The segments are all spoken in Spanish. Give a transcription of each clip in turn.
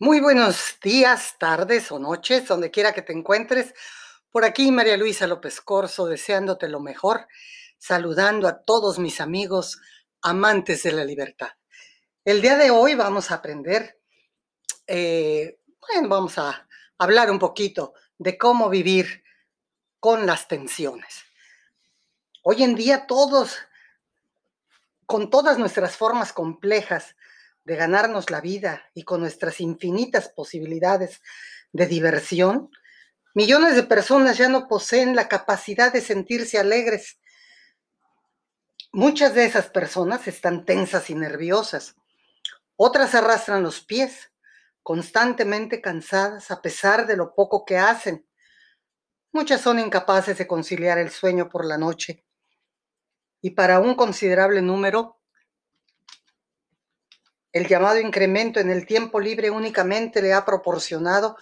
Muy buenos días, tardes o noches, donde quiera que te encuentres. Por aquí María Luisa López Corso, deseándote lo mejor, saludando a todos mis amigos amantes de la libertad. El día de hoy vamos a aprender, eh, bueno, vamos a hablar un poquito de cómo vivir con las tensiones. Hoy en día todos, con todas nuestras formas complejas de ganarnos la vida y con nuestras infinitas posibilidades de diversión, millones de personas ya no poseen la capacidad de sentirse alegres. Muchas de esas personas están tensas y nerviosas. Otras arrastran los pies, constantemente cansadas a pesar de lo poco que hacen. Muchas son incapaces de conciliar el sueño por la noche. Y para un considerable número, el llamado incremento en el tiempo libre únicamente le ha proporcionado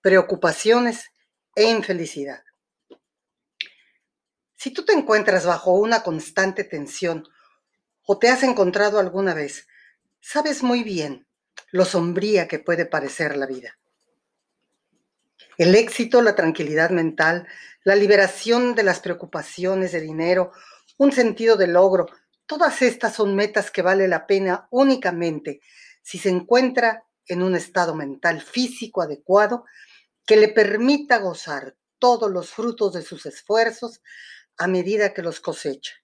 preocupaciones e infelicidad. Si tú te encuentras bajo una constante tensión o te has encontrado alguna vez, sabes muy bien lo sombría que puede parecer la vida. El éxito, la tranquilidad mental, la liberación de las preocupaciones de dinero, un sentido de logro, Todas estas son metas que vale la pena únicamente si se encuentra en un estado mental físico adecuado que le permita gozar todos los frutos de sus esfuerzos a medida que los cosecha.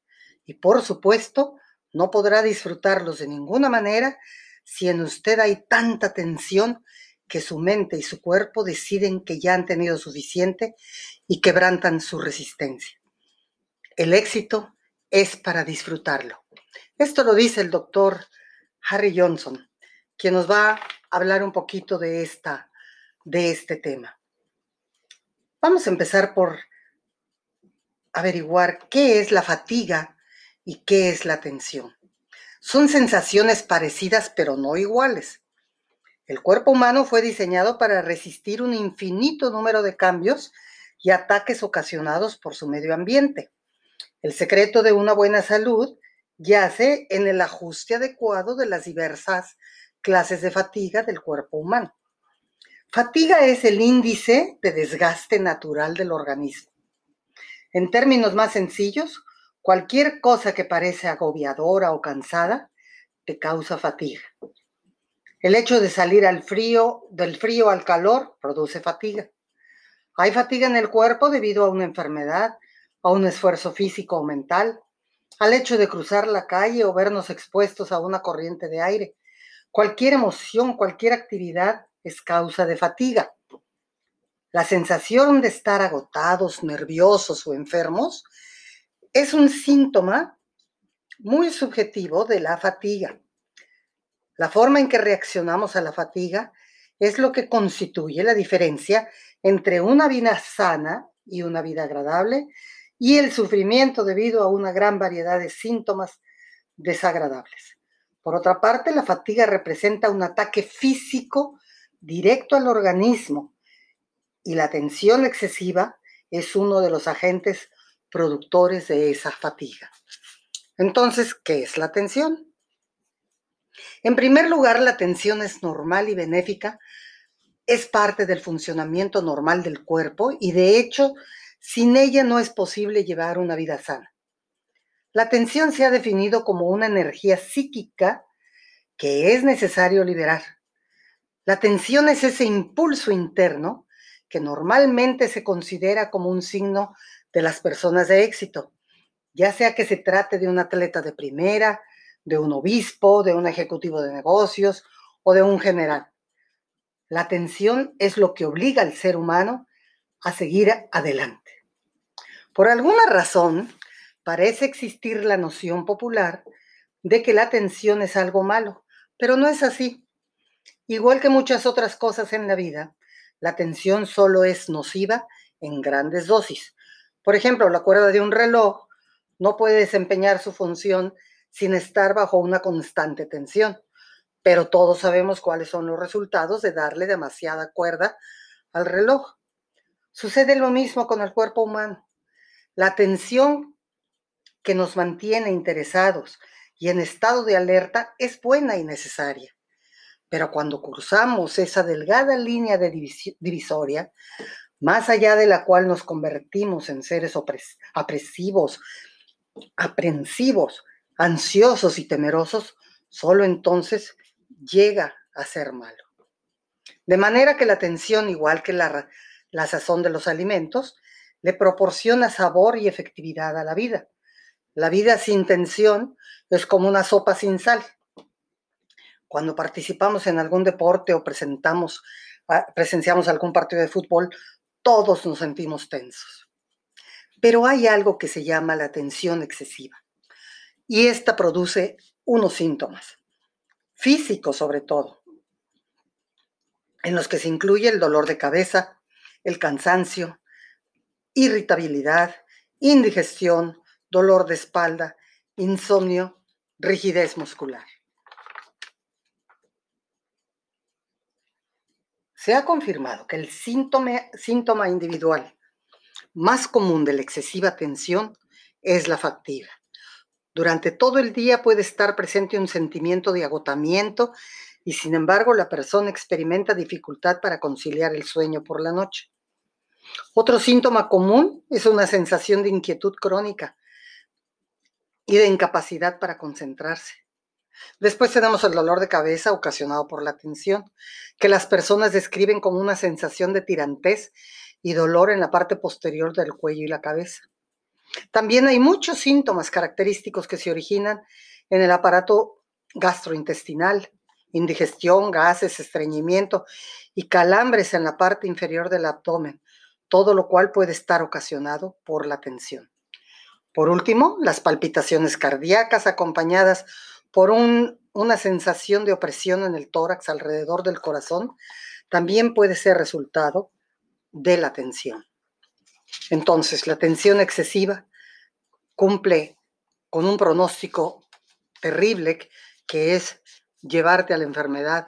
Y por supuesto, no podrá disfrutarlos de ninguna manera si en usted hay tanta tensión que su mente y su cuerpo deciden que ya han tenido suficiente y quebrantan su resistencia. El éxito es para disfrutarlo. Esto lo dice el doctor Harry Johnson, quien nos va a hablar un poquito de, esta, de este tema. Vamos a empezar por averiguar qué es la fatiga y qué es la tensión. Son sensaciones parecidas pero no iguales. El cuerpo humano fue diseñado para resistir un infinito número de cambios y ataques ocasionados por su medio ambiente. El secreto de una buena salud yace en el ajuste adecuado de las diversas clases de fatiga del cuerpo humano. Fatiga es el índice de desgaste natural del organismo. En términos más sencillos, cualquier cosa que parece agobiadora o cansada te causa fatiga. El hecho de salir al frío, del frío al calor, produce fatiga. Hay fatiga en el cuerpo debido a una enfermedad, a un esfuerzo físico o mental, al hecho de cruzar la calle o vernos expuestos a una corriente de aire. Cualquier emoción, cualquier actividad es causa de fatiga. La sensación de estar agotados, nerviosos o enfermos es un síntoma muy subjetivo de la fatiga. La forma en que reaccionamos a la fatiga es lo que constituye la diferencia entre una vida sana y una vida agradable y el sufrimiento debido a una gran variedad de síntomas desagradables. Por otra parte, la fatiga representa un ataque físico directo al organismo y la tensión excesiva es uno de los agentes productores de esa fatiga. Entonces, ¿qué es la tensión? En primer lugar, la tensión es normal y benéfica, es parte del funcionamiento normal del cuerpo y de hecho sin ella no es posible llevar una vida sana. La tensión se ha definido como una energía psíquica que es necesario liberar. La tensión es ese impulso interno que normalmente se considera como un signo de las personas de éxito, ya sea que se trate de un atleta de primera, de un obispo, de un ejecutivo de negocios o de un general. La tensión es lo que obliga al ser humano a seguir adelante. Por alguna razón, parece existir la noción popular de que la tensión es algo malo, pero no es así. Igual que muchas otras cosas en la vida, la tensión solo es nociva en grandes dosis. Por ejemplo, la cuerda de un reloj no puede desempeñar su función sin estar bajo una constante tensión, pero todos sabemos cuáles son los resultados de darle demasiada cuerda al reloj. Sucede lo mismo con el cuerpo humano. La atención que nos mantiene interesados y en estado de alerta es buena y necesaria. Pero cuando cruzamos esa delgada línea de divisoria, más allá de la cual nos convertimos en seres apresivos, aprensivos, ansiosos y temerosos, solo entonces llega a ser malo. De manera que la tensión, igual que la, la sazón de los alimentos, le proporciona sabor y efectividad a la vida. La vida sin tensión es como una sopa sin sal. Cuando participamos en algún deporte o presentamos, ah, presenciamos algún partido de fútbol, todos nos sentimos tensos. Pero hay algo que se llama la tensión excesiva y esta produce unos síntomas, físicos sobre todo, en los que se incluye el dolor de cabeza, el cansancio, irritabilidad, indigestión, dolor de espalda, insomnio, rigidez muscular. Se ha confirmado que el síntoma, individual más común de la excesiva tensión es la fatiga. Durante todo el día puede estar presente un sentimiento de agotamiento y sin embargo la persona experimenta dificultad para conciliar el sueño por la noche. Otro síntoma común es una sensación de inquietud crónica y de incapacidad para concentrarse. Después tenemos el dolor de cabeza ocasionado por la tensión, que las personas describen como una sensación de tirantez y dolor en la parte posterior del cuello y la cabeza. También hay muchos síntomas característicos que se originan en el aparato gastrointestinal, indigestión, gases, estreñimiento y calambres en la parte inferior del abdomen, todo lo cual puede estar ocasionado por la tensión. Por último, las palpitaciones cardíacas acompañadas por una sensación de opresión en el tórax alrededor del corazón también puede ser resultado de la tensión. Entonces, la tensión excesiva cumple con un pronóstico terrible que es llevarte a la enfermedad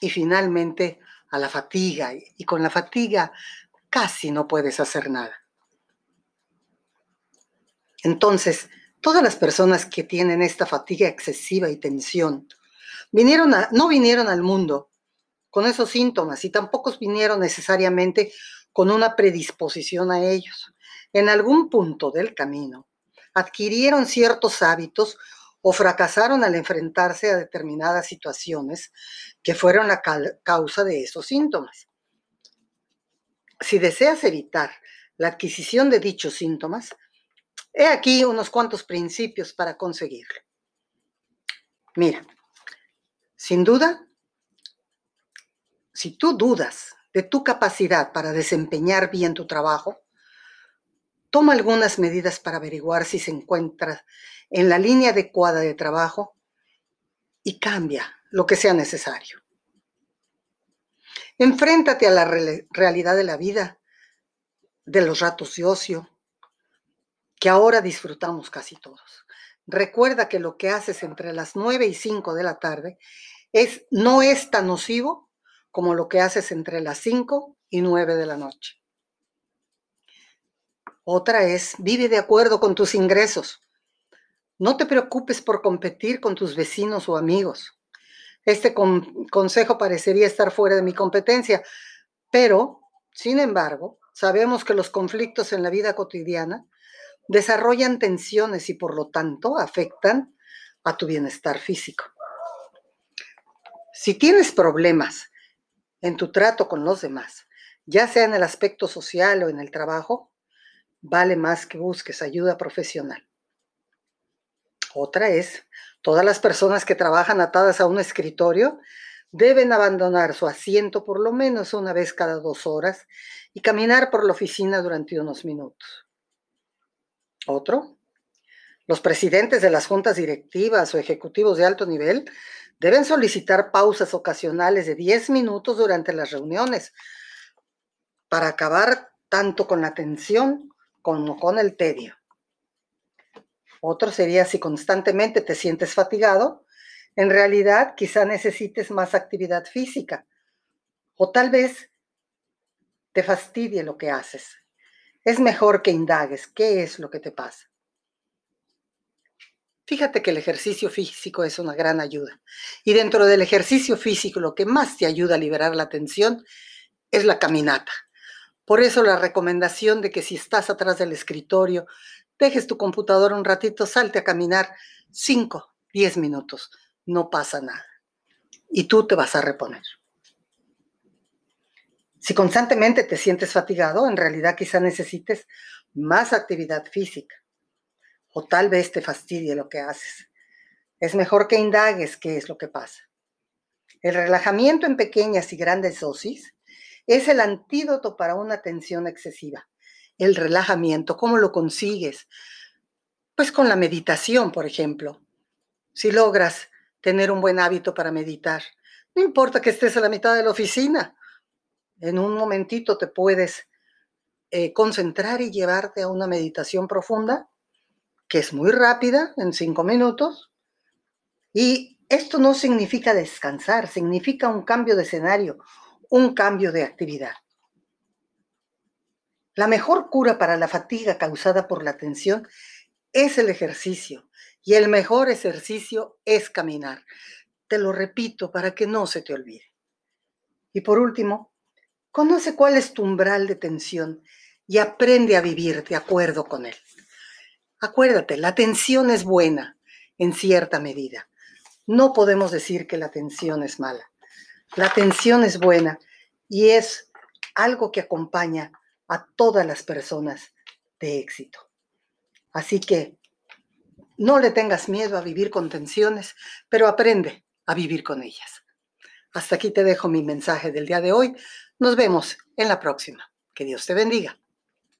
y finalmente a la fatiga. Y con la fatiga casi no puedes hacer nada. Entonces, todas las personas que tienen esta fatiga excesiva y tensión vinieron no vinieron al mundo con esos síntomas y tampoco vinieron necesariamente con una predisposición a ellos. En algún punto del camino adquirieron ciertos hábitos o fracasaron al enfrentarse a determinadas situaciones que fueron la causa de esos síntomas. Si deseas evitar la adquisición de dichos síntomas, he aquí unos cuantos principios para conseguirlo. Mira, sin duda, si tú dudas de tu capacidad para desempeñar bien tu trabajo, toma algunas medidas para averiguar si se encuentra en la línea adecuada de trabajo y cambia lo que sea necesario. Enfréntate a la realidad de la vida, de los ratos de ocio, que ahora disfrutamos casi todos. Recuerda que lo que haces entre las 9 y 5 de la tarde es, no es tan nocivo como lo que haces entre las 5 y 9 de la noche. Otra es, vive de acuerdo con tus ingresos. No te preocupes por competir con tus vecinos o amigos. Este consejo parecería estar fuera de mi competencia, pero, sin embargo, sabemos que los conflictos en la vida cotidiana desarrollan tensiones y por lo tanto afectan a tu bienestar físico. Si tienes problemas en tu trato con los demás, ya sea en el aspecto social o en el trabajo, vale más que busques ayuda profesional. Otra es, todas las personas que trabajan atadas a un escritorio deben abandonar su asiento por lo menos una vez cada dos horas y caminar por la oficina durante unos minutos. Otro, los presidentes de las juntas directivas o ejecutivos de alto nivel deben solicitar pausas ocasionales de 10 minutos durante las reuniones para acabar tanto con la tensión como con el tedio. Otro sería si constantemente te sientes fatigado, en realidad quizá necesites más actividad física o tal vez te fastidie lo que haces. Es mejor que indagues qué es lo que te pasa. Fíjate que el ejercicio físico es una gran ayuda. Y dentro del ejercicio físico, lo que más te ayuda a liberar la tensión es la caminata. Por eso la recomendación de que si estás atrás del escritorio, dejes tu computador un ratito, salte a caminar 5, 10 minutos. No pasa nada. Y tú te vas a reponer. Si constantemente te sientes fatigado, en realidad quizá necesites más actividad física o tal vez te fastidie lo que haces. Es mejor que indagues qué es lo que pasa. El relajamiento en pequeñas y grandes dosis es el antídoto para una tensión excesiva. El relajamiento, ¿cómo lo consigues? Pues con la meditación, por ejemplo. Si logras tener un buen hábito para meditar, no importa que estés a la mitad de la oficina, en un momentito te puedes eh, concentrar y llevarte a una meditación profunda que es muy rápida, en cinco minutos. Y esto no significa descansar, significa un cambio de escenario, un cambio de actividad. La mejor cura para la fatiga causada por la tensión es el ejercicio y el mejor ejercicio es caminar. Te lo repito para que no se te olvide. Y por último, conoce cuál es tu umbral de tensión y aprende a vivir de acuerdo con él. Acuérdate, la atención es buena en cierta medida. No podemos decir que la atención es mala. La atención es buena y es algo que acompaña a todas las personas de éxito. Así que no le tengas miedo a vivir con tensiones, pero aprende a vivir con ellas. Hasta aquí te dejo mi mensaje del día de hoy. Nos vemos en la próxima. Que Dios te bendiga.